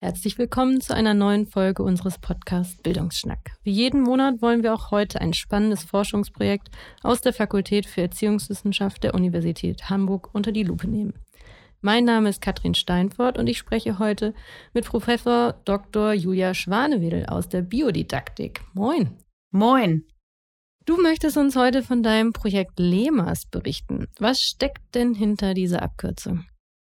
Herzlich willkommen zu einer neuen Folge unseres Podcasts Bildungsschnack. Wie jeden Monat wollen wir auch heute ein spannendes Forschungsprojekt aus der Fakultät für Erziehungswissenschaft der Universität Hamburg unter die Lupe nehmen. Mein Name ist Katrin Steinfort und ich spreche heute mit Professor Dr. Julia Schwanewedel aus der Biodidaktik. Moin. Moin. Du möchtest uns heute von deinem Projekt LEMAS berichten. Was steckt denn hinter dieser Abkürzung?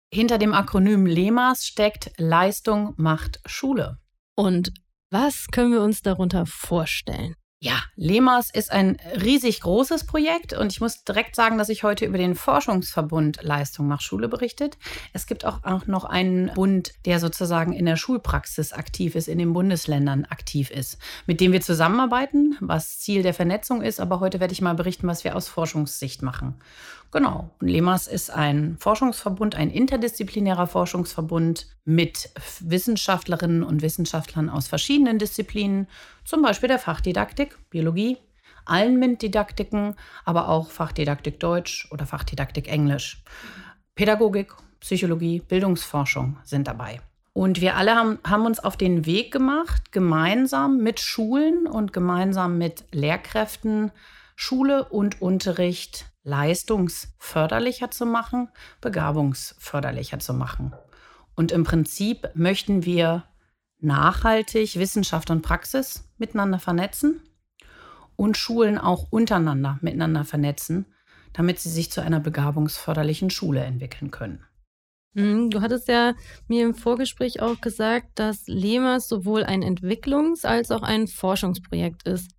Hinter dem Akronym LEMAS steckt Leistung macht Schule. Und was können wir uns darunter vorstellen? Ja, LEMAS ist ein riesig großes Projekt und ich muss direkt sagen, dass ich heute über den Forschungsverbund Leistung nach Schule berichtet. Es gibt auch, auch noch einen Bund, der sozusagen in der Schulpraxis aktiv ist, in den Bundesländern aktiv ist, mit dem wir zusammenarbeiten, was Ziel der Vernetzung ist. Aber heute werde ich mal berichten, was wir aus Forschungssicht machen. Genau. Und LEMAS ist ein Forschungsverbund, ein interdisziplinärer Forschungsverbund mit Wissenschaftlerinnen und Wissenschaftlern aus verschiedenen Disziplinen, zum Beispiel der Fachdidaktik, Biologie, allen MINT-Didaktiken, aber auch Fachdidaktik Deutsch oder Fachdidaktik Englisch. Pädagogik, Psychologie, Bildungsforschung sind dabei. Und wir alle haben, haben uns auf den Weg gemacht, gemeinsam mit Schulen und gemeinsam mit Lehrkräften Schule und Unterricht leistungsförderlicher zu machen, begabungsförderlicher zu machen. Und im Prinzip möchten wir nachhaltig Wissenschaft und Praxis miteinander vernetzen und Schulen auch untereinander miteinander vernetzen, damit sie sich zu einer begabungsförderlichen Schule entwickeln können. Mhm, du hattest ja mir im Vorgespräch auch gesagt, dass LEMAS sowohl ein Entwicklungs- als auch ein Forschungsprojekt ist.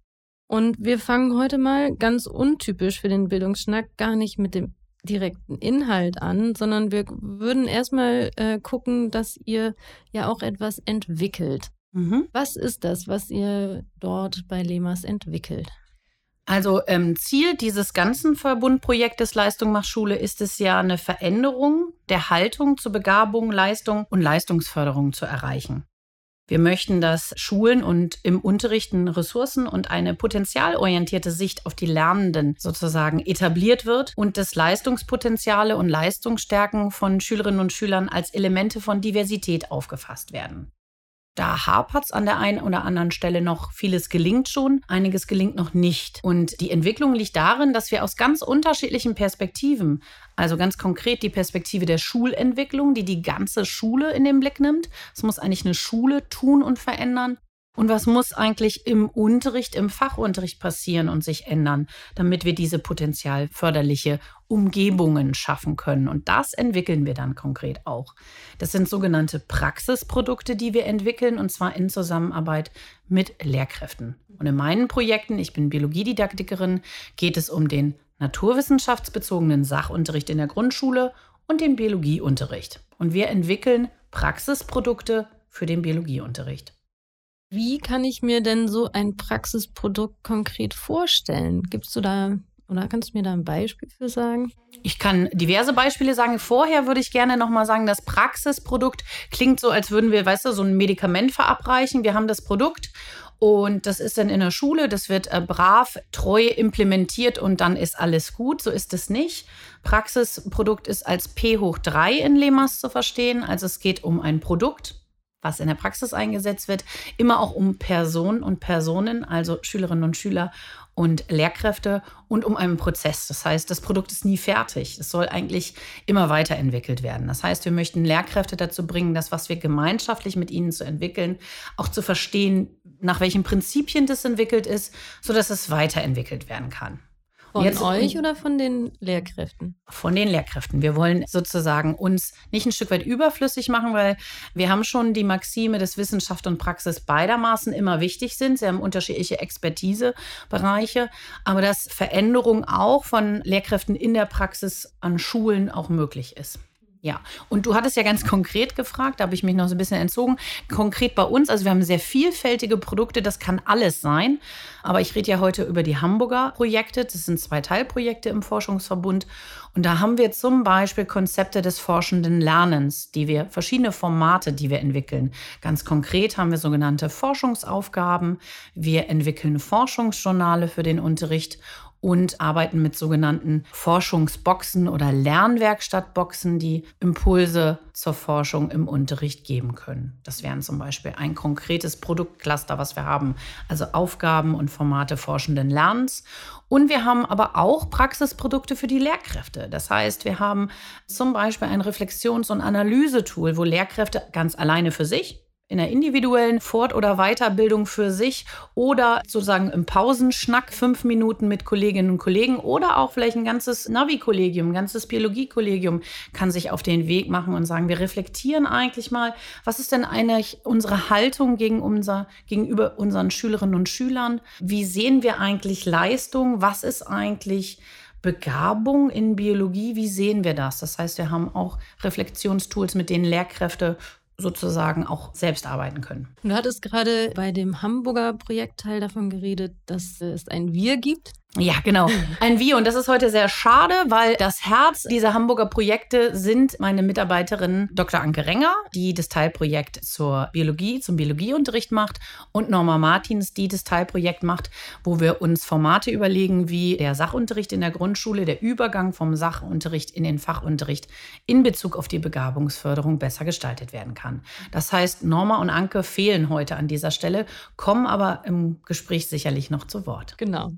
Und wir fangen heute mal ganz untypisch für den Bildungsschnack gar nicht mit dem direkten Inhalt an, sondern wir würden erstmal äh, gucken, dass ihr ja auch etwas entwickelt. Mhm. Was ist das, was ihr dort bei Lemas entwickelt? Also ähm, Ziel dieses ganzen Verbundprojektes Leistung macht Schule ist es ja, eine Veränderung der Haltung zur Begabung, Leistung und Leistungsförderung zu erreichen. Wir möchten, dass Schulen und im Unterrichten Ressourcen und eine potenzialorientierte Sicht auf die Lernenden sozusagen etabliert wird und dass Leistungspotenziale und Leistungsstärken von Schülerinnen und Schülern als Elemente von Diversität aufgefasst werden. Da hapert es an der einen oder anderen Stelle noch. Vieles gelingt schon, einiges gelingt noch nicht. Und die Entwicklung liegt darin, dass wir aus ganz unterschiedlichen Perspektiven, also ganz konkret die Perspektive der Schulentwicklung, die die ganze Schule in den Blick nimmt. Es muss eigentlich eine Schule tun und verändern. Und was muss eigentlich im Unterricht, im Fachunterricht passieren und sich ändern, damit wir diese potenzialförderliche Umgebungen schaffen können? Und das entwickeln wir dann konkret auch. Das sind sogenannte Praxisprodukte, die wir entwickeln, und zwar in Zusammenarbeit mit Lehrkräften. Und in meinen Projekten, ich bin Biologiedidaktikerin, geht es um den naturwissenschaftsbezogenen Sachunterricht in der Grundschule und den Biologieunterricht. Und wir entwickeln Praxisprodukte für den Biologieunterricht. Wie kann ich mir denn so ein Praxisprodukt konkret vorstellen? Gibst du da oder kannst du mir da ein Beispiel für sagen? Ich kann diverse Beispiele sagen. Vorher würde ich gerne nochmal sagen, das Praxisprodukt klingt so, als würden wir, weißt du, so ein Medikament verabreichen. Wir haben das Produkt und das ist dann in der Schule, das wird äh, brav, treu implementiert und dann ist alles gut. So ist es nicht. Praxisprodukt ist als P hoch 3 in Lemas zu verstehen. Also es geht um ein Produkt was in der Praxis eingesetzt wird, immer auch um Personen und Personen, also Schülerinnen und Schüler und Lehrkräfte und um einen Prozess. Das heißt, das Produkt ist nie fertig. Es soll eigentlich immer weiterentwickelt werden. Das heißt, wir möchten Lehrkräfte dazu bringen, das, was wir gemeinschaftlich mit ihnen zu entwickeln, auch zu verstehen, nach welchen Prinzipien das entwickelt ist, sodass es weiterentwickelt werden kann. Von Jetzt, euch oder von den Lehrkräften? Von den Lehrkräften. Wir wollen sozusagen uns nicht ein Stück weit überflüssig machen, weil wir haben schon die Maxime, dass Wissenschaft und Praxis beidermaßen immer wichtig sind. Sie haben unterschiedliche Expertisebereiche, aber dass Veränderung auch von Lehrkräften in der Praxis an Schulen auch möglich ist. Ja, und du hattest ja ganz konkret gefragt, da habe ich mich noch so ein bisschen entzogen. Konkret bei uns, also wir haben sehr vielfältige Produkte, das kann alles sein. Aber ich rede ja heute über die Hamburger Projekte. Das sind zwei Teilprojekte im Forschungsverbund. Und da haben wir zum Beispiel Konzepte des forschenden Lernens, die wir, verschiedene Formate, die wir entwickeln. Ganz konkret haben wir sogenannte Forschungsaufgaben. Wir entwickeln Forschungsjournale für den Unterricht und arbeiten mit sogenannten Forschungsboxen oder Lernwerkstattboxen, die Impulse zur Forschung im Unterricht geben können. Das wären zum Beispiel ein konkretes Produktcluster, was wir haben, also Aufgaben und Formate forschenden Lernens. Und wir haben aber auch Praxisprodukte für die Lehrkräfte. Das heißt, wir haben zum Beispiel ein Reflexions- und Analysetool, wo Lehrkräfte ganz alleine für sich in der individuellen Fort- oder Weiterbildung für sich oder sozusagen im Pausenschnack fünf Minuten mit Kolleginnen und Kollegen oder auch vielleicht ein ganzes Navi-Kollegium, ein ganzes Biologie-Kollegium kann sich auf den Weg machen und sagen, wir reflektieren eigentlich mal, was ist denn eigentlich unsere Haltung gegen unser, gegenüber unseren Schülerinnen und Schülern? Wie sehen wir eigentlich Leistung? Was ist eigentlich Begabung in Biologie, wie sehen wir das? Das heißt, wir haben auch Reflexionstools, mit denen Lehrkräfte sozusagen auch selbst arbeiten können. Du hattest gerade bei dem Hamburger Projektteil davon geredet, dass es ein Wir gibt. Ja, genau. Ein Wir. Und das ist heute sehr schade, weil das Herz dieser Hamburger Projekte sind meine Mitarbeiterin Dr. Anke Renger, die das Teilprojekt zur Biologie, zum Biologieunterricht macht und Norma Martins, die das Teilprojekt macht, wo wir uns Formate überlegen, wie der Sachunterricht in der Grundschule, der Übergang vom Sachunterricht in den Fachunterricht in Bezug auf die Begabungsförderung besser gestaltet werden kann. Das heißt, Norma und Anke fehlen heute an dieser Stelle, kommen aber im Gespräch sicherlich noch zu Wort. Genau.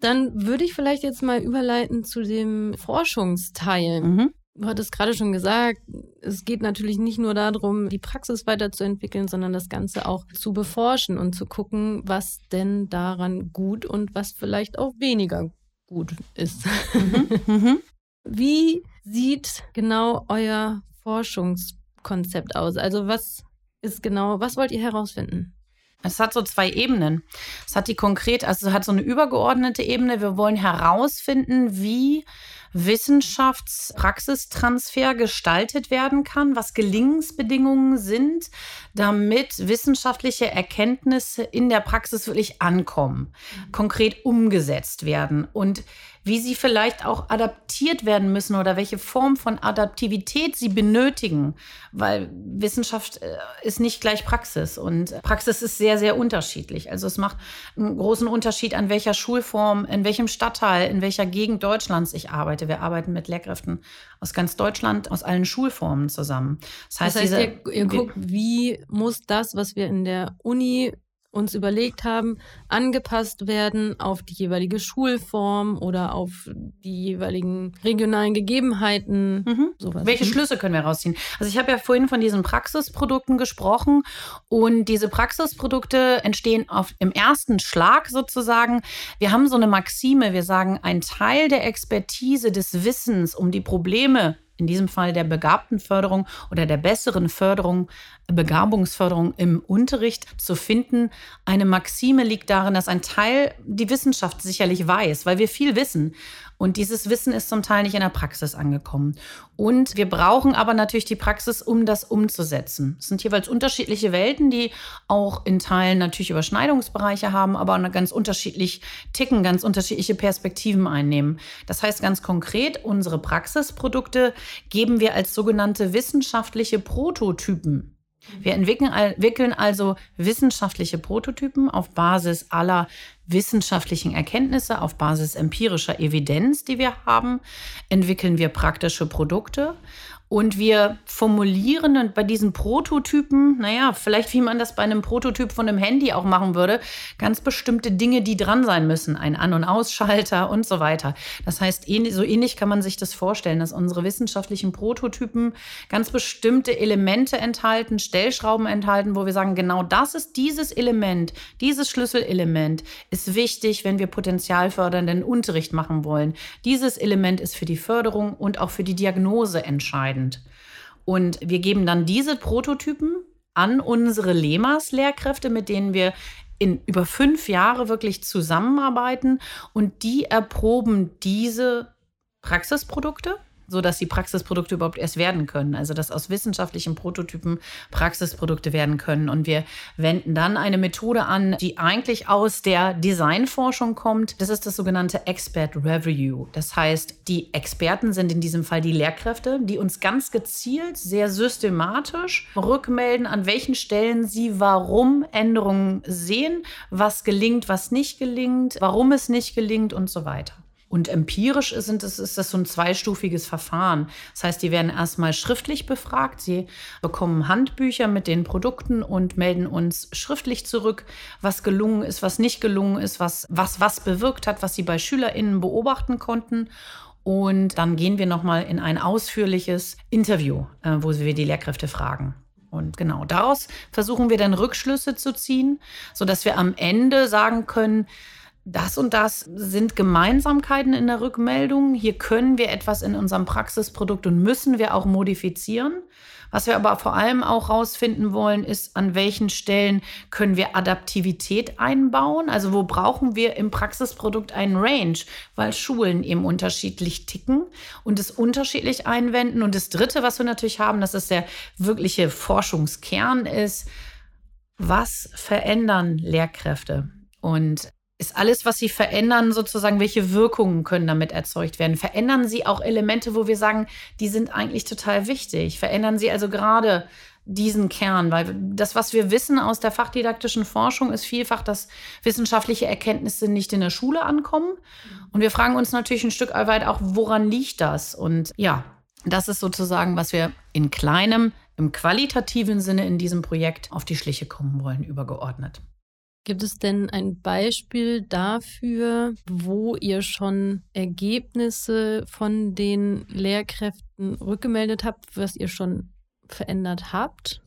Dann würde ich vielleicht jetzt mal überleiten zu dem Forschungsteil. Mhm. Du hattest gerade schon gesagt, es geht natürlich nicht nur darum, die Praxis weiterzuentwickeln, sondern das Ganze auch zu beforschen und zu gucken, was denn daran gut und was vielleicht auch weniger gut ist. Mhm. Mhm. Wie sieht genau euer Forschungskonzept aus? Also was ist genau, was wollt ihr herausfinden? Es hat so zwei Ebenen. Es hat die konkret, also es hat so eine übergeordnete Ebene. Wir wollen herausfinden, wie Wissenschaftspraxistransfer gestaltet werden kann, was Gelingensbedingungen sind, damit wissenschaftliche Erkenntnisse in der Praxis wirklich ankommen, konkret umgesetzt werden und wie sie vielleicht auch adaptiert werden müssen oder welche Form von Adaptivität sie benötigen, weil Wissenschaft äh, ist nicht gleich Praxis und Praxis ist sehr, sehr unterschiedlich. Also es macht einen großen Unterschied, an welcher Schulform, in welchem Stadtteil, in welcher Gegend Deutschlands ich arbeite. Wir arbeiten mit Lehrkräften aus ganz Deutschland, aus allen Schulformen zusammen. Das heißt, das heißt diese, ihr, ihr guckt, wie muss das, was wir in der Uni uns überlegt haben, angepasst werden auf die jeweilige Schulform oder auf die jeweiligen regionalen Gegebenheiten. Mhm. Welche mhm. Schlüsse können wir rausziehen? Also ich habe ja vorhin von diesen Praxisprodukten gesprochen und diese Praxisprodukte entstehen auf, im ersten Schlag sozusagen. Wir haben so eine Maxime, wir sagen, ein Teil der Expertise des Wissens um die Probleme in diesem Fall der begabten Förderung oder der besseren Förderung, Begabungsförderung im Unterricht zu finden. Eine Maxime liegt darin, dass ein Teil die Wissenschaft sicherlich weiß, weil wir viel wissen. Und dieses Wissen ist zum Teil nicht in der Praxis angekommen. Und wir brauchen aber natürlich die Praxis, um das umzusetzen. Es sind jeweils unterschiedliche Welten, die auch in Teilen natürlich Überschneidungsbereiche haben, aber ganz unterschiedlich ticken, ganz unterschiedliche Perspektiven einnehmen. Das heißt ganz konkret, unsere Praxisprodukte geben wir als sogenannte wissenschaftliche Prototypen wir entwickeln also wissenschaftliche Prototypen auf Basis aller wissenschaftlichen Erkenntnisse, auf Basis empirischer Evidenz, die wir haben, entwickeln wir praktische Produkte und wir formulieren bei diesen Prototypen, naja, vielleicht wie man das bei einem Prototyp von einem Handy auch machen würde, ganz bestimmte Dinge, die dran sein müssen. Ein An- und Ausschalter und so weiter. Das heißt, so ähnlich kann man sich das vorstellen, dass unsere wissenschaftlichen Prototypen ganz bestimmte Elemente enthalten, Stellschrauben enthalten, wo wir sagen, genau das ist dieses Element, dieses Schlüsselelement ist wichtig, wenn wir potenzialfördernden Unterricht machen wollen. Dieses Element ist für die Förderung und auch für die Diagnose entscheidend entscheidend. Und wir geben dann diese Prototypen an unsere Lemas-Lehrkräfte, mit denen wir in über fünf Jahre wirklich zusammenarbeiten und die erproben diese Praxisprodukte sodass die Praxisprodukte überhaupt erst werden können. Also dass aus wissenschaftlichen Prototypen Praxisprodukte werden können. Und wir wenden dann eine Methode an, die eigentlich aus der Designforschung kommt. Das ist das sogenannte Expert Review. Das heißt, die Experten sind in diesem Fall die Lehrkräfte, die uns ganz gezielt, sehr systematisch rückmelden, an welchen Stellen sie warum Änderungen sehen, was gelingt, was nicht gelingt, warum es nicht gelingt und so weiter. Und empirisch sind es, ist das so ein zweistufiges Verfahren. Das heißt, die werden erstmal schriftlich befragt. Sie bekommen Handbücher mit den Produkten und melden uns schriftlich zurück, was gelungen ist, was nicht gelungen ist, was was, was bewirkt hat, was sie bei SchülerInnen beobachten konnten. Und dann gehen wir nochmal in ein ausführliches Interview, äh, wo wir die Lehrkräfte fragen. Und genau daraus versuchen wir dann Rückschlüsse zu ziehen, sodass wir am Ende sagen können, das und das sind Gemeinsamkeiten in der Rückmeldung. Hier können wir etwas in unserem Praxisprodukt und müssen wir auch modifizieren. Was wir aber vor allem auch herausfinden wollen, ist, an welchen Stellen können wir Adaptivität einbauen? Also wo brauchen wir im Praxisprodukt einen Range, weil Schulen eben unterschiedlich ticken und es unterschiedlich einwenden. Und das Dritte, was wir natürlich haben, das ist der wirkliche Forschungskern, ist, was verändern Lehrkräfte? Und ist alles, was sie verändern, sozusagen, welche Wirkungen können damit erzeugt werden? Verändern sie auch Elemente, wo wir sagen, die sind eigentlich total wichtig? Verändern sie also gerade diesen Kern? Weil das, was wir wissen aus der fachdidaktischen Forschung, ist vielfach, dass wissenschaftliche Erkenntnisse nicht in der Schule ankommen. Und wir fragen uns natürlich ein Stück weit auch, woran liegt das? Und ja, das ist sozusagen, was wir in kleinem, im qualitativen Sinne in diesem Projekt auf die Schliche kommen wollen, übergeordnet. Gibt es denn ein Beispiel dafür, wo ihr schon Ergebnisse von den Lehrkräften rückgemeldet habt, was ihr schon verändert habt?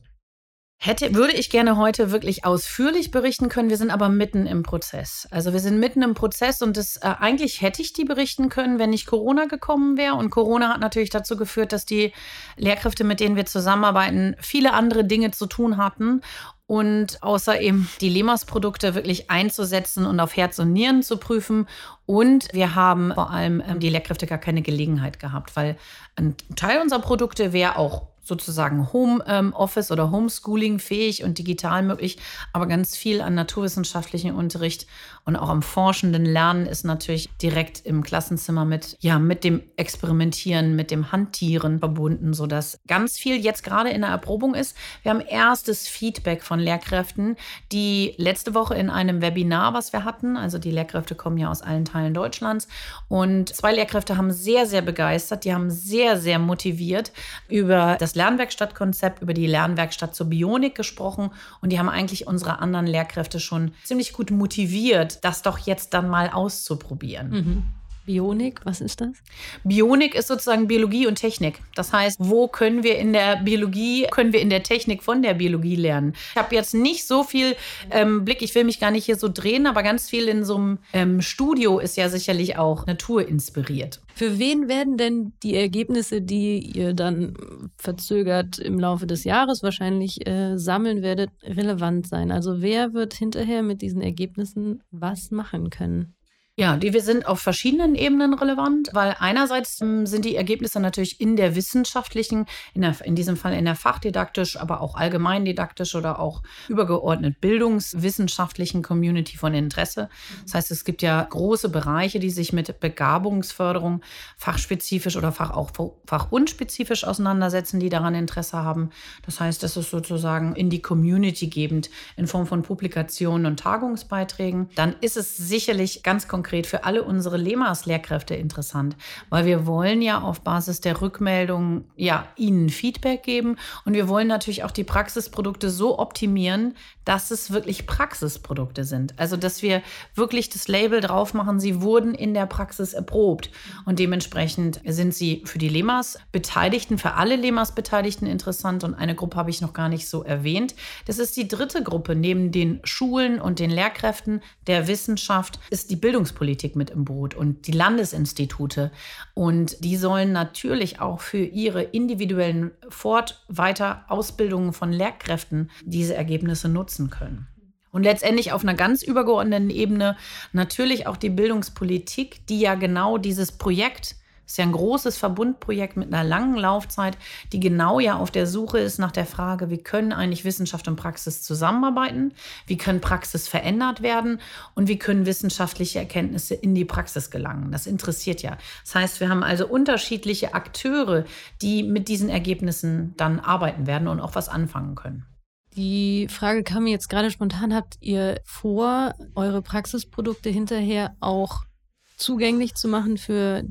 Hätte, würde ich gerne heute wirklich ausführlich berichten können. Wir sind aber mitten im Prozess. Also wir sind mitten im Prozess und das, äh, eigentlich hätte ich die berichten können, wenn nicht Corona gekommen wäre. Und Corona hat natürlich dazu geführt, dass die Lehrkräfte, mit denen wir zusammenarbeiten, viele andere Dinge zu tun hatten und außer eben die Lemas-Produkte wirklich einzusetzen und auf Herz und Nieren zu prüfen. Und wir haben vor allem ähm, die Lehrkräfte gar keine Gelegenheit gehabt, weil ein Teil unserer Produkte wäre auch sozusagen Homeoffice ähm, oder Homeschooling fähig und digital möglich, aber ganz viel an naturwissenschaftlichen Unterricht und auch am forschenden Lernen ist natürlich direkt im Klassenzimmer mit ja mit dem Experimentieren, mit dem Handtieren verbunden, so dass ganz viel jetzt gerade in der Erprobung ist. Wir haben erstes Feedback von Lehrkräften, die letzte Woche in einem Webinar, was wir hatten, also die Lehrkräfte kommen ja aus allen Teilen Deutschlands und zwei Lehrkräfte haben sehr sehr begeistert, die haben sehr sehr motiviert über das Lernwerkstattkonzept, über die Lernwerkstatt zur Bionik gesprochen und die haben eigentlich unsere anderen Lehrkräfte schon ziemlich gut motiviert, das doch jetzt dann mal auszuprobieren. Mhm. Bionik, was ist das? Bionik ist sozusagen Biologie und Technik. Das heißt, wo können wir in der Biologie, können wir in der Technik von der Biologie lernen? Ich habe jetzt nicht so viel ähm, Blick, ich will mich gar nicht hier so drehen, aber ganz viel in so einem ähm, Studio ist ja sicherlich auch naturinspiriert. Für wen werden denn die Ergebnisse, die ihr dann verzögert im Laufe des Jahres wahrscheinlich äh, sammeln werdet, relevant sein? Also wer wird hinterher mit diesen Ergebnissen was machen können? Ja, die wir sind auf verschiedenen Ebenen relevant, weil einerseits ähm, sind die Ergebnisse natürlich in der wissenschaftlichen, in, der, in diesem Fall in der fachdidaktisch, aber auch allgemeindidaktisch oder auch übergeordnet bildungswissenschaftlichen Community von Interesse. Das heißt, es gibt ja große Bereiche, die sich mit Begabungsförderung fachspezifisch oder fach auch fachunspezifisch auseinandersetzen, die daran Interesse haben. Das heißt, das ist sozusagen in die Community gebend in Form von Publikationen und Tagungsbeiträgen. Dann ist es sicherlich ganz konkret konkret für alle unsere Lemas-Lehrkräfte interessant, weil wir wollen ja auf Basis der Rückmeldung ja ihnen Feedback geben und wir wollen natürlich auch die Praxisprodukte so optimieren, dass es wirklich Praxisprodukte sind. Also, dass wir wirklich das Label drauf machen, sie wurden in der Praxis erprobt und dementsprechend sind sie für die Lemas Beteiligten, für alle Lemas Beteiligten interessant und eine Gruppe habe ich noch gar nicht so erwähnt. Das ist die dritte Gruppe neben den Schulen und den Lehrkräften der Wissenschaft ist die Bildungs Bildungspolitik mit im Boot und die Landesinstitute. Und die sollen natürlich auch für ihre individuellen Fort-, Weiter-, Ausbildungen von Lehrkräften diese Ergebnisse nutzen können. Und letztendlich auf einer ganz übergeordneten Ebene natürlich auch die Bildungspolitik, die ja genau dieses Projekt ist ja ein großes Verbundprojekt mit einer langen Laufzeit, die genau ja auf der Suche ist nach der Frage, wie können eigentlich Wissenschaft und Praxis zusammenarbeiten, wie können Praxis verändert werden und wie können wissenschaftliche Erkenntnisse in die Praxis gelangen. Das interessiert ja. Das heißt, wir haben also unterschiedliche Akteure, die mit diesen Ergebnissen dann arbeiten werden und auch was anfangen können. Die Frage kam mir jetzt gerade spontan. Habt ihr vor, eure Praxisprodukte hinterher auch zugänglich zu machen für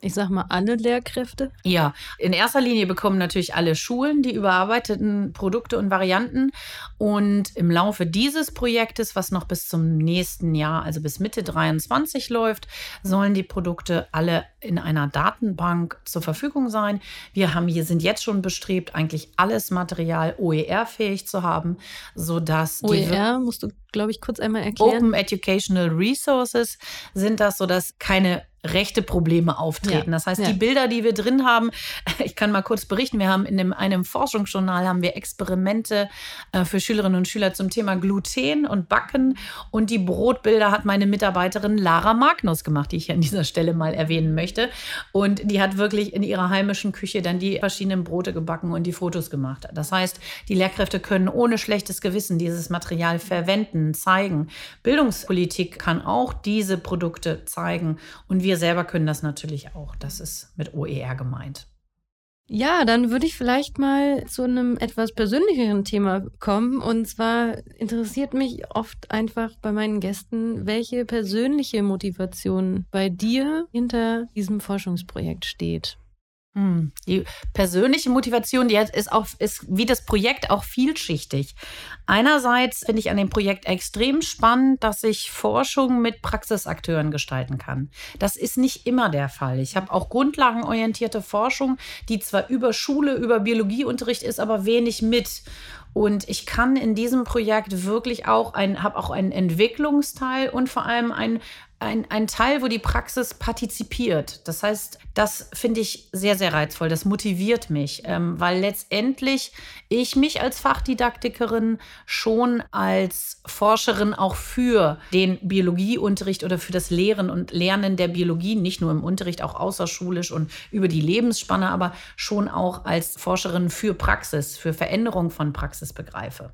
ich sag mal, alle Lehrkräfte? Ja, in erster Linie bekommen natürlich alle Schulen die überarbeiteten Produkte und Varianten. Und im Laufe dieses Projektes, was noch bis zum nächsten Jahr, also bis Mitte 23 läuft, sollen die Produkte alle in einer Datenbank zur Verfügung sein. Wir haben hier sind jetzt schon bestrebt, eigentlich alles Material OER-fähig zu haben, sodass OER musst du, glaube ich, kurz einmal erklären. Open Educational Resources sind das, sodass keine rechte Probleme auftreten. Ja. Das heißt, ja. die Bilder, die wir drin haben, ich kann mal kurz berichten, wir haben in dem, einem Forschungsjournal haben wir Experimente äh, für Schülerinnen und Schüler zum Thema Gluten und Backen und die Brotbilder hat meine Mitarbeiterin Lara Magnus gemacht, die ich an dieser Stelle mal erwähnen möchte und die hat wirklich in ihrer heimischen Küche dann die verschiedenen Brote gebacken und die Fotos gemacht. Das heißt, die Lehrkräfte können ohne schlechtes Gewissen dieses Material verwenden, zeigen. Bildungspolitik kann auch diese Produkte zeigen und wir selber können das natürlich auch. Das ist mit OER gemeint. Ja, dann würde ich vielleicht mal zu einem etwas persönlicheren Thema kommen. Und zwar interessiert mich oft einfach bei meinen Gästen, welche persönliche Motivation bei dir hinter diesem Forschungsprojekt steht. Hm. Die persönliche Motivation, die ist auch, ist wie das Projekt auch vielschichtig. Einerseits finde ich an dem Projekt extrem spannend, dass ich Forschung mit Praxisakteuren gestalten kann. Das ist nicht immer der Fall. Ich habe auch grundlagenorientierte Forschung, die zwar über Schule, über Biologieunterricht ist, aber wenig mit. Und ich kann in diesem Projekt wirklich auch ein, habe auch einen Entwicklungsteil und vor allem ein, ein, ein Teil, wo die Praxis partizipiert. Das heißt, das finde ich sehr, sehr reizvoll. Das motiviert mich, ähm, weil letztendlich ich mich als Fachdidaktikerin schon als Forscherin auch für den Biologieunterricht oder für das Lehren und Lernen der Biologie, nicht nur im Unterricht, auch außerschulisch und über die Lebensspanne, aber schon auch als Forscherin für Praxis, für Veränderung von Praxis begreife.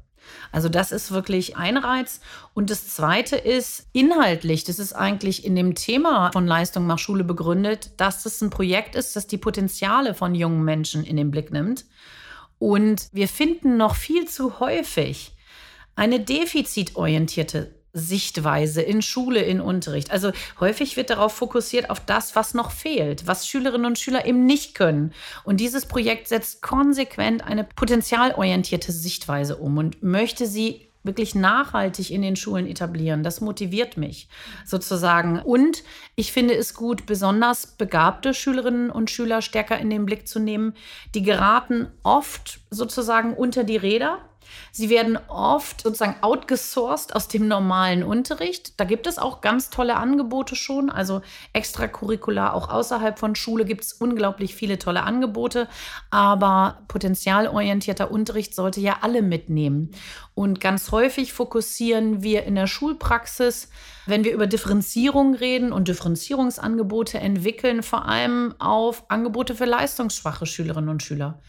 Also das ist wirklich ein Reiz. Und das Zweite ist inhaltlich, das ist eigentlich in dem Thema von Leistung nach Schule begründet, dass es ein Projekt ist, das die Potenziale von jungen Menschen in den Blick nimmt. Und wir finden noch viel zu häufig eine defizitorientierte Sichtweise in Schule, in Unterricht. Also häufig wird darauf fokussiert, auf das, was noch fehlt, was Schülerinnen und Schüler eben nicht können. Und dieses Projekt setzt konsequent eine potenzialorientierte Sichtweise um und möchte sie wirklich nachhaltig in den Schulen etablieren. Das motiviert mich sozusagen. Und ich finde es gut, besonders begabte Schülerinnen und Schüler stärker in den Blick zu nehmen. Die geraten oft sozusagen unter die Räder Sie werden oft sozusagen outgesourced aus dem normalen Unterricht. Da gibt es auch ganz tolle Angebote schon. Also extracurricular, auch außerhalb von Schule gibt es unglaublich viele tolle Angebote. Aber potenzialorientierter Unterricht sollte ja alle mitnehmen. Und ganz häufig fokussieren wir in der Schulpraxis, wenn wir über Differenzierung reden und Differenzierungsangebote entwickeln, vor allem auf Angebote für leistungsschwache Schülerinnen und Schüler.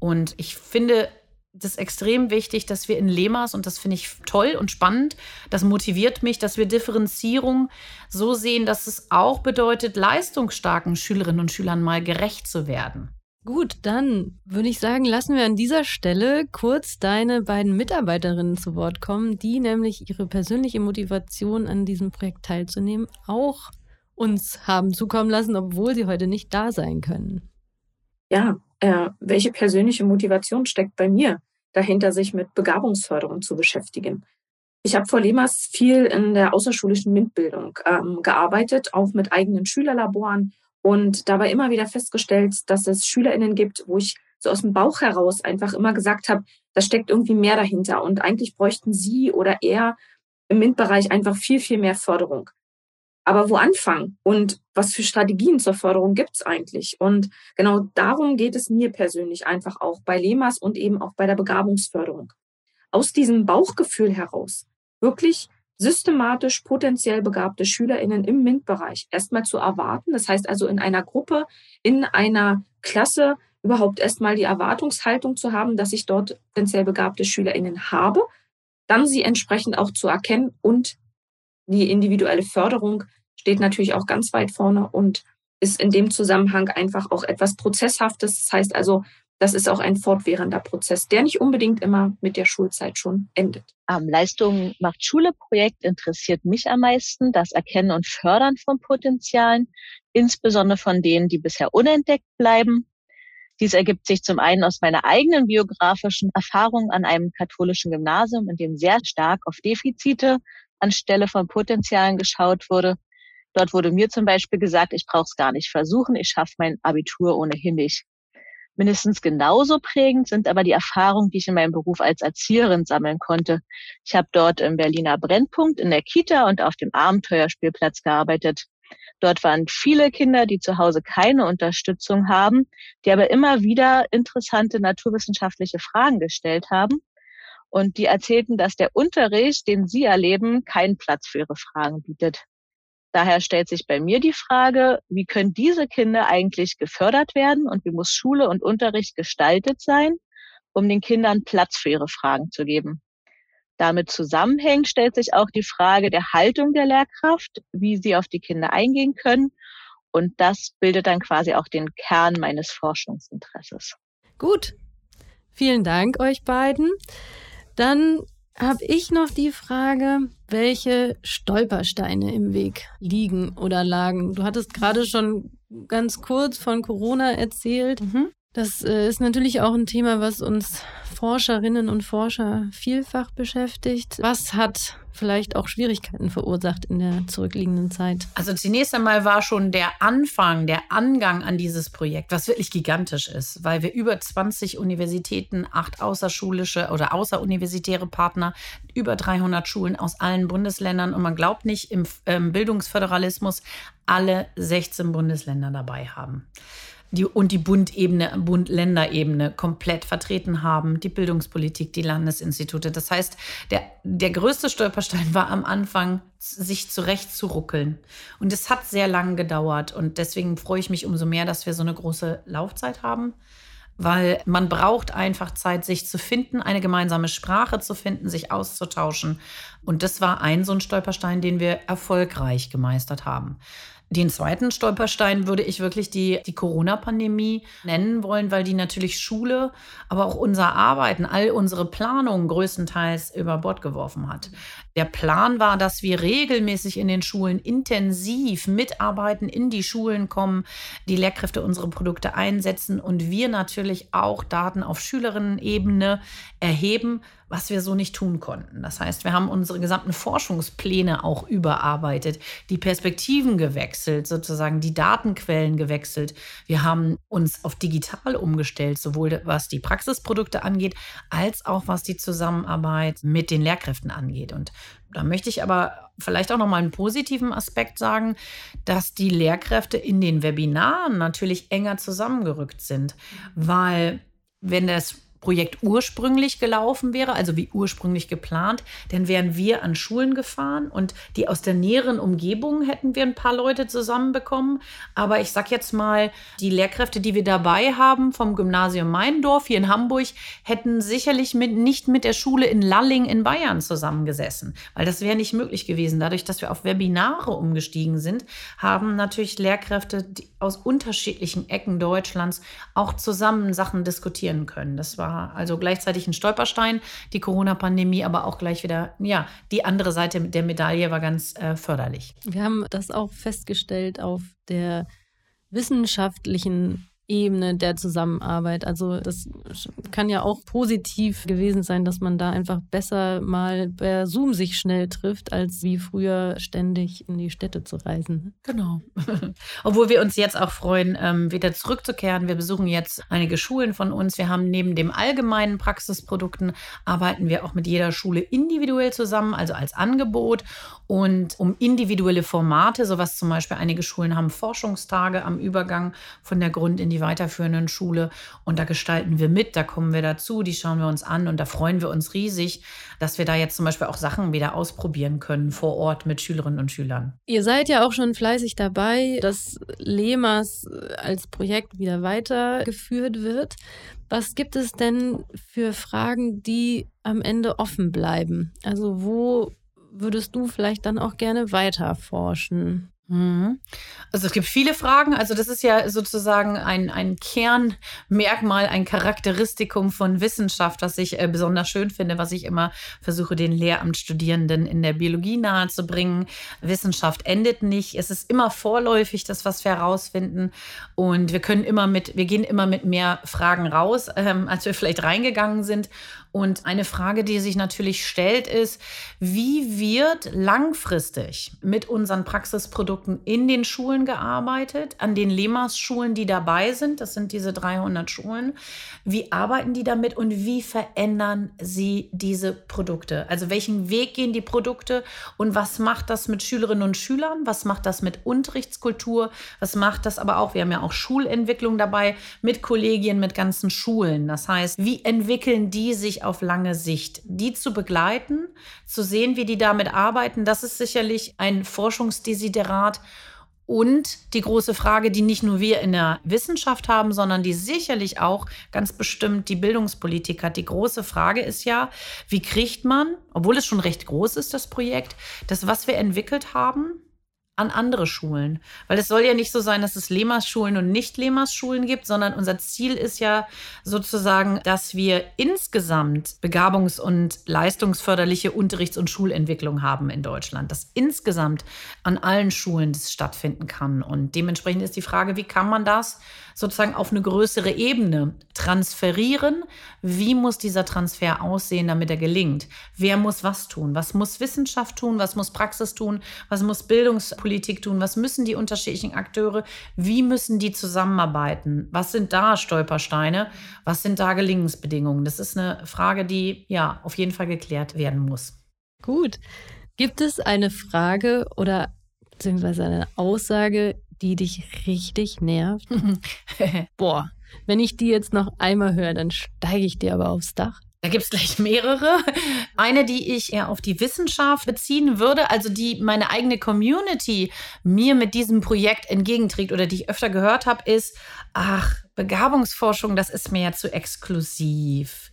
Und ich finde, das ist extrem wichtig, dass wir in Lemas, und das finde ich toll und spannend, das motiviert mich, dass wir Differenzierung so sehen, dass es auch bedeutet, leistungsstarken Schülerinnen und Schülern mal gerecht zu werden. Gut, dann würde ich sagen, lassen wir an dieser Stelle kurz deine beiden Mitarbeiterinnen zu Wort kommen, die nämlich ihre persönliche Motivation an diesem Projekt teilzunehmen auch uns haben zukommen lassen, obwohl sie heute nicht da sein können. Ja, äh, welche persönliche Motivation steckt bei mir dahinter, sich mit Begabungsförderung zu beschäftigen. Ich habe vor Lemas viel in der außerschulischen MINT-Bildung ähm, gearbeitet, auch mit eigenen Schülerlaboren und dabei immer wieder festgestellt, dass es SchülerInnen gibt, wo ich so aus dem Bauch heraus einfach immer gesagt habe, da steckt irgendwie mehr dahinter und eigentlich bräuchten sie oder er im MINT-Bereich einfach viel, viel mehr Förderung. Aber wo anfangen und was für Strategien zur Förderung gibt's eigentlich? Und genau darum geht es mir persönlich einfach auch bei Lemas und eben auch bei der Begabungsförderung. Aus diesem Bauchgefühl heraus wirklich systematisch potenziell begabte SchülerInnen im MINT-Bereich erstmal zu erwarten. Das heißt also in einer Gruppe, in einer Klasse überhaupt erstmal die Erwartungshaltung zu haben, dass ich dort potenziell begabte SchülerInnen habe, dann sie entsprechend auch zu erkennen und die individuelle Förderung steht natürlich auch ganz weit vorne und ist in dem Zusammenhang einfach auch etwas Prozesshaftes. Das heißt also, das ist auch ein fortwährender Prozess, der nicht unbedingt immer mit der Schulzeit schon endet. Am Leistung macht Schule Projekt interessiert mich am meisten das Erkennen und Fördern von Potenzialen, insbesondere von denen, die bisher unentdeckt bleiben. Dies ergibt sich zum einen aus meiner eigenen biografischen Erfahrung an einem katholischen Gymnasium, in dem sehr stark auf Defizite anstelle von Potenzialen geschaut wurde. Dort wurde mir zum Beispiel gesagt, ich brauche es gar nicht versuchen, ich schaffe mein Abitur ohnehin nicht. Mindestens genauso prägend sind aber die Erfahrungen, die ich in meinem Beruf als Erzieherin sammeln konnte. Ich habe dort im Berliner Brennpunkt in der Kita und auf dem Abenteuerspielplatz gearbeitet. Dort waren viele Kinder, die zu Hause keine Unterstützung haben, die aber immer wieder interessante naturwissenschaftliche Fragen gestellt haben. Und die erzählten, dass der Unterricht, den sie erleben, keinen Platz für ihre Fragen bietet. Daher stellt sich bei mir die Frage, wie können diese Kinder eigentlich gefördert werden und wie muss Schule und Unterricht gestaltet sein, um den Kindern Platz für ihre Fragen zu geben. Damit zusammenhängt stellt sich auch die Frage der Haltung der Lehrkraft, wie sie auf die Kinder eingehen können. Und das bildet dann quasi auch den Kern meines Forschungsinteresses. Gut. Vielen Dank euch beiden. Dann habe ich noch die Frage, welche Stolpersteine im Weg liegen oder lagen. Du hattest gerade schon ganz kurz von Corona erzählt. Mhm. Das äh, ist natürlich auch ein Thema, was uns Forscherinnen und Forscher vielfach beschäftigt. Was hat vielleicht auch Schwierigkeiten verursacht in der zurückliegenden Zeit? Also zunächst einmal war schon der Anfang, der Angang an dieses Projekt, was wirklich gigantisch ist, weil wir über 20 Universitäten, acht außerschulische oder außeruniversitäre Partner, über 300 Schulen aus allen Bundesländern und man glaubt nicht im ähm, Bildungsföderalismus alle 16 Bundesländer dabei haben die, und die Bundebene, Bund-Länder-Ebene komplett vertreten haben, die Bildungspolitik, die Landesinstitute. Das heißt, der, der größte Stolperstein war am Anfang, sich zurechtzuruckeln. Und es hat sehr lange gedauert. Und deswegen freue ich mich umso mehr, dass wir so eine große Laufzeit haben. Weil man braucht einfach Zeit, sich zu finden, eine gemeinsame Sprache zu finden, sich auszutauschen. Und das war ein so ein Stolperstein, den wir erfolgreich gemeistert haben. Den zweiten Stolperstein würde ich wirklich die, die Corona-Pandemie nennen wollen, weil die natürlich Schule, aber auch unser Arbeiten, all unsere Planungen größtenteils über Bord geworfen hat. Der Plan war, dass wir regelmäßig in den Schulen intensiv mitarbeiten, in die Schulen kommen, die Lehrkräfte unsere Produkte einsetzen und wir natürlich auch Daten auf Schülerinnen-Ebene erheben, was wir so nicht tun konnten. Das heißt, wir haben unsere gesamten Forschungspläne auch überarbeitet, die Perspektiven gewechselt, sozusagen die Datenquellen gewechselt. Wir haben uns auf digital umgestellt, sowohl was die Praxisprodukte angeht, als auch was die Zusammenarbeit mit den Lehrkräften angeht. Und da möchte ich aber vielleicht auch noch mal einen positiven Aspekt sagen, dass die Lehrkräfte in den Webinaren natürlich enger zusammengerückt sind, weil wenn das Projekt ursprünglich gelaufen wäre, also wie ursprünglich geplant, dann wären wir an Schulen gefahren und die aus der näheren Umgebung hätten wir ein paar Leute zusammenbekommen. Aber ich sag jetzt mal, die Lehrkräfte, die wir dabei haben vom Gymnasium Meindorf hier in Hamburg, hätten sicherlich mit, nicht mit der Schule in Lalling in Bayern zusammengesessen, weil das wäre nicht möglich gewesen. Dadurch, dass wir auf Webinare umgestiegen sind, haben natürlich Lehrkräfte aus unterschiedlichen Ecken Deutschlands auch zusammen Sachen diskutieren können. Das war also gleichzeitig ein Stolperstein, die Corona-Pandemie, aber auch gleich wieder, ja, die andere Seite der Medaille war ganz äh, förderlich. Wir haben das auch festgestellt auf der wissenschaftlichen Ebene der Zusammenarbeit. Also das kann ja auch positiv gewesen sein, dass man da einfach besser mal per Zoom sich schnell trifft, als wie früher ständig in die Städte zu reisen. Genau. Obwohl wir uns jetzt auch freuen, ähm, wieder zurückzukehren. Wir besuchen jetzt einige Schulen von uns. Wir haben neben dem allgemeinen Praxisprodukten arbeiten wir auch mit jeder Schule individuell zusammen, also als Angebot und um individuelle Formate, sowas zum Beispiel einige Schulen haben Forschungstage am Übergang von der Grund in die die weiterführenden Schule und da gestalten wir mit, da kommen wir dazu, die schauen wir uns an und da freuen wir uns riesig, dass wir da jetzt zum Beispiel auch Sachen wieder ausprobieren können vor Ort mit Schülerinnen und Schülern. Ihr seid ja auch schon fleißig dabei, dass Lemas als Projekt wieder weitergeführt wird. Was gibt es denn für Fragen, die am Ende offen bleiben? Also wo würdest du vielleicht dann auch gerne weiter forschen? Mhm. Also es gibt viele Fragen. Also das ist ja sozusagen ein, ein Kernmerkmal, ein Charakteristikum von Wissenschaft, was ich äh, besonders schön finde, was ich immer versuche, den Lehramtsstudierenden in der Biologie nahezubringen. Wissenschaft endet nicht. Es ist immer vorläufig, das, was wir herausfinden. Und wir können immer mit, wir gehen immer mit mehr Fragen raus, ähm, als wir vielleicht reingegangen sind. Und eine Frage, die sich natürlich stellt, ist, wie wird langfristig mit unseren Praxisprodukten in den Schulen gearbeitet, an den Lemas-Schulen, die dabei sind, das sind diese 300 Schulen, wie arbeiten die damit und wie verändern sie diese Produkte? Also welchen Weg gehen die Produkte und was macht das mit Schülerinnen und Schülern? Was macht das mit Unterrichtskultur? Was macht das aber auch, wir haben ja auch Schulentwicklung dabei, mit Kollegien, mit ganzen Schulen. Das heißt, wie entwickeln die sich auf lange Sicht. Die zu begleiten, zu sehen, wie die damit arbeiten, das ist sicherlich ein Forschungsdesiderat. Und die große Frage, die nicht nur wir in der Wissenschaft haben, sondern die sicherlich auch ganz bestimmt die Bildungspolitik hat. Die große Frage ist ja, wie kriegt man, obwohl es schon recht groß ist, das Projekt, das, was wir entwickelt haben, an andere Schulen. Weil es soll ja nicht so sein, dass es Lemas-Schulen und Nicht-Lemas-Schulen gibt, sondern unser Ziel ist ja sozusagen, dass wir insgesamt begabungs- und leistungsförderliche Unterrichts- und Schulentwicklung haben in Deutschland. Dass insgesamt an allen Schulen das stattfinden kann. Und dementsprechend ist die Frage, wie kann man das sozusagen auf eine größere Ebene transferieren. Wie muss dieser Transfer aussehen, damit er gelingt? Wer muss was tun? Was muss Wissenschaft tun? Was muss Praxis tun? Was muss Bildungspolitik tun? Was müssen die unterschiedlichen Akteure? Wie müssen die zusammenarbeiten? Was sind da Stolpersteine? Was sind da Gelingensbedingungen? Das ist eine Frage, die ja auf jeden Fall geklärt werden muss. Gut. Gibt es eine Frage oder beziehungsweise eine Aussage, die dich richtig nervt? Boah, wenn ich die jetzt noch einmal höre, dann steige ich dir aber aufs Dach. Da gibt es gleich mehrere. Eine, die ich eher auf die Wissenschaft beziehen würde, also die meine eigene Community mir mit diesem Projekt entgegenträgt oder die ich öfter gehört habe, ist, ach, Begabungsforschung, das ist mir ja zu exklusiv.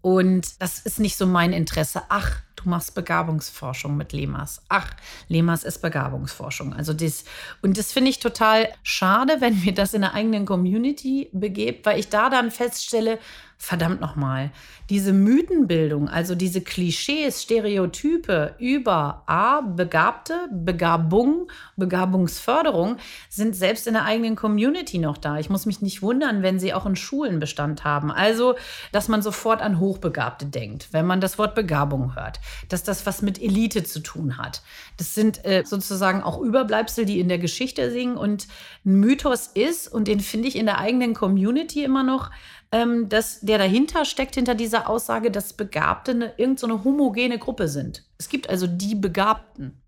Und das ist nicht so mein Interesse. Ach, du machst Begabungsforschung mit Lemas. Ach, Lemas ist Begabungsforschung. Also das, und das finde ich total schade, wenn mir das in der eigenen Community begebt, weil ich da dann feststelle, verdammt nochmal, diese Mythenbildung, also diese Klischees, Stereotype über A, Begabte, Begabung, Begabungsförderung, sind selbst in der eigenen Community noch da. Ich muss mich nicht wundern, wenn sie auch in Schulen Bestand haben. Also, dass man sofort an Hochbegabte denkt, wenn man das Wort Begabung hört, dass das was mit Elite zu tun hat. Das sind äh, sozusagen auch Überbleibsel, die in der Geschichte singen und ein Mythos ist, und den finde ich in der eigenen Community immer noch, ähm, dass der dahinter steckt, hinter dieser Aussage, dass Begabte eine, irgendeine so homogene Gruppe sind. Es gibt also die Begabten.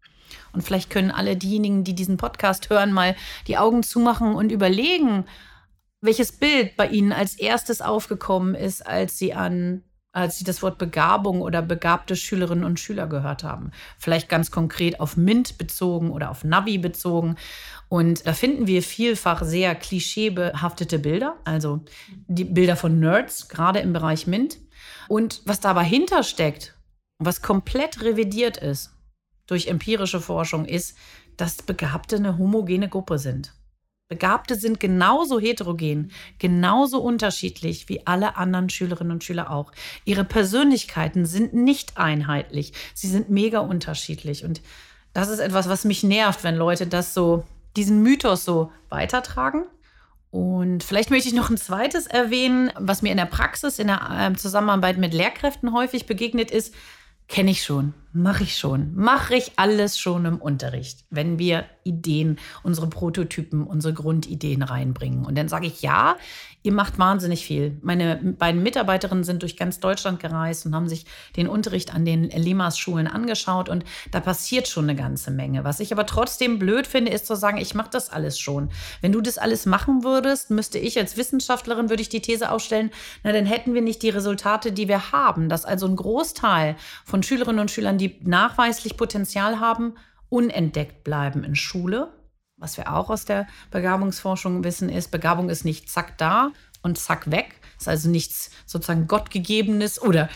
Und vielleicht können alle diejenigen, die diesen Podcast hören, mal die Augen zumachen und überlegen, welches Bild bei ihnen als erstes aufgekommen ist, als sie an als sie das Wort Begabung oder begabte Schülerinnen und Schüler gehört haben. Vielleicht ganz konkret auf MINT bezogen oder auf Navi bezogen. Und da finden wir vielfach sehr klischeebehaftete Bilder, also die Bilder von Nerds, gerade im Bereich MINT. Und was dabei hintersteckt, was komplett revidiert ist durch empirische Forschung, ist, dass Begabte eine homogene Gruppe sind. Begabte sind genauso heterogen, genauso unterschiedlich wie alle anderen Schülerinnen und Schüler auch. Ihre Persönlichkeiten sind nicht einheitlich. Sie sind mega unterschiedlich. Und das ist etwas, was mich nervt, wenn Leute das so diesen Mythos so weitertragen. Und vielleicht möchte ich noch ein zweites erwähnen, was mir in der Praxis, in der ähm, Zusammenarbeit mit Lehrkräften häufig begegnet ist, kenne ich schon. mache ich schon. Mache ich alles schon im Unterricht, wenn wir Ideen, unsere Prototypen, unsere Grundideen reinbringen. Und dann sage ich, ja, ihr macht wahnsinnig viel. Meine beiden Mitarbeiterinnen sind durch ganz Deutschland gereist und haben sich den Unterricht an den Lemas-Schulen angeschaut. Und da passiert schon eine ganze Menge. Was ich aber trotzdem blöd finde, ist zu sagen, ich mache das alles schon. Wenn du das alles machen würdest, müsste ich als Wissenschaftlerin, würde ich die These aufstellen, na, dann hätten wir nicht die Resultate, die wir haben. Dass also ein Großteil von Schülerinnen und Schülern, die nachweislich Potenzial haben, unentdeckt bleiben in Schule. Was wir auch aus der Begabungsforschung wissen, ist, Begabung ist nicht zack da und zack weg. Ist also nichts sozusagen Gottgegebenes oder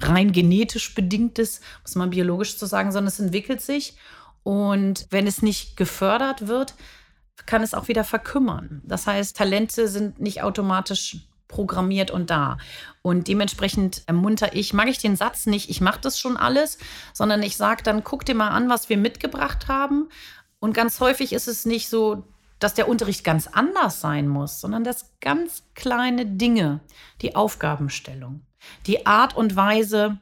rein genetisch bedingtes, muss man biologisch zu sagen, sondern es entwickelt sich. Und wenn es nicht gefördert wird, kann es auch wieder verkümmern. Das heißt, Talente sind nicht automatisch programmiert und da. Und dementsprechend ermunter ich, mag ich den Satz nicht, ich mache das schon alles, sondern ich sage dann, guck dir mal an, was wir mitgebracht haben. Und ganz häufig ist es nicht so, dass der Unterricht ganz anders sein muss, sondern dass ganz kleine Dinge, die Aufgabenstellung, die Art und Weise,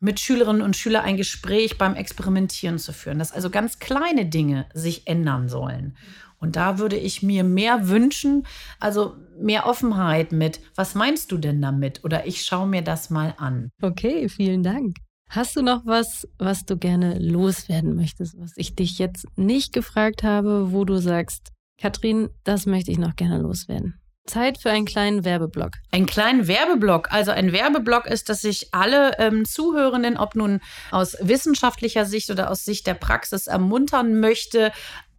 mit Schülerinnen und Schülern ein Gespräch beim Experimentieren zu führen, dass also ganz kleine Dinge sich ändern sollen. Und da würde ich mir mehr wünschen, also mehr Offenheit mit, was meinst du denn damit? Oder ich schaue mir das mal an. Okay, vielen Dank. Hast du noch was, was du gerne loswerden möchtest, was ich dich jetzt nicht gefragt habe, wo du sagst, Katrin, das möchte ich noch gerne loswerden? Zeit für einen kleinen Werbeblock. Einen kleinen Werbeblock. Also ein Werbeblock ist, dass ich alle ähm, Zuhörenden, ob nun aus wissenschaftlicher Sicht oder aus Sicht der Praxis, ermuntern möchte,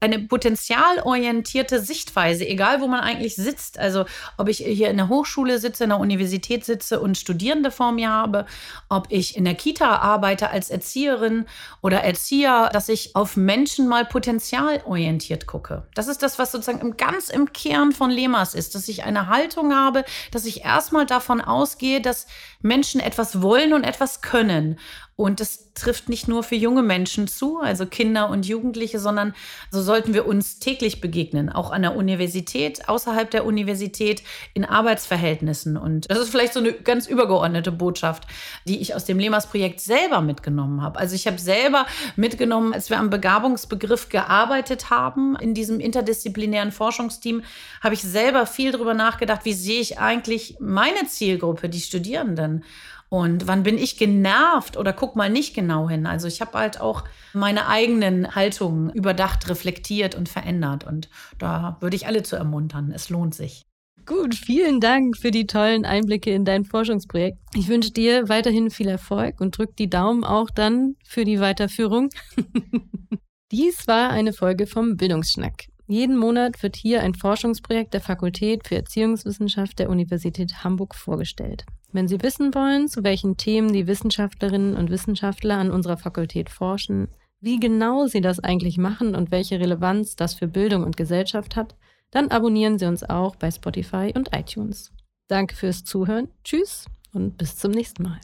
eine potenzialorientierte Sichtweise, egal wo man eigentlich sitzt. Also ob ich hier in der Hochschule sitze, in der Universität sitze und Studierende vor mir habe, ob ich in der Kita arbeite als Erzieherin oder Erzieher, dass ich auf Menschen mal potenzialorientiert gucke. Das ist das, was sozusagen ganz im Kern von Lemas ist, dass ich eine Haltung habe, dass ich erstmal davon ausgehe, dass Menschen etwas wollen und etwas können und das trifft nicht nur für junge Menschen zu, also Kinder und Jugendliche, sondern so sollten wir uns täglich begegnen, auch an der Universität, außerhalb der Universität, in Arbeitsverhältnissen. Und das ist vielleicht so eine ganz übergeordnete Botschaft, die ich aus dem Lemas-Projekt selber mitgenommen habe. Also ich habe selber mitgenommen, als wir am Begabungsbegriff gearbeitet haben, in diesem interdisziplinären Forschungsteam, habe ich selber viel darüber nachgedacht, wie sehe ich eigentlich meine Zielgruppe, die Studierenden. Und wann bin ich genervt oder guck mal nicht genau hin? Also ich habe halt auch meine eigenen Haltungen überdacht, reflektiert und verändert. Und da würde ich alle zu ermuntern. Es lohnt sich. Gut, vielen Dank für die tollen Einblicke in dein Forschungsprojekt. Ich wünsche dir weiterhin viel Erfolg und drück die Daumen auch dann für die Weiterführung. Dies war eine Folge vom Bildungsschnack. Jeden Monat wird hier ein Forschungsprojekt der Fakultät für Erziehungswissenschaft der Universität Hamburg vorgestellt. Wenn Sie wissen wollen, zu welchen Themen die Wissenschaftlerinnen und Wissenschaftler an unserer Fakultät forschen, wie genau sie das eigentlich machen und welche Relevanz das für Bildung und Gesellschaft hat, dann abonnieren Sie uns auch bei Spotify und iTunes. Danke fürs Zuhören, tschüss und bis zum nächsten Mal.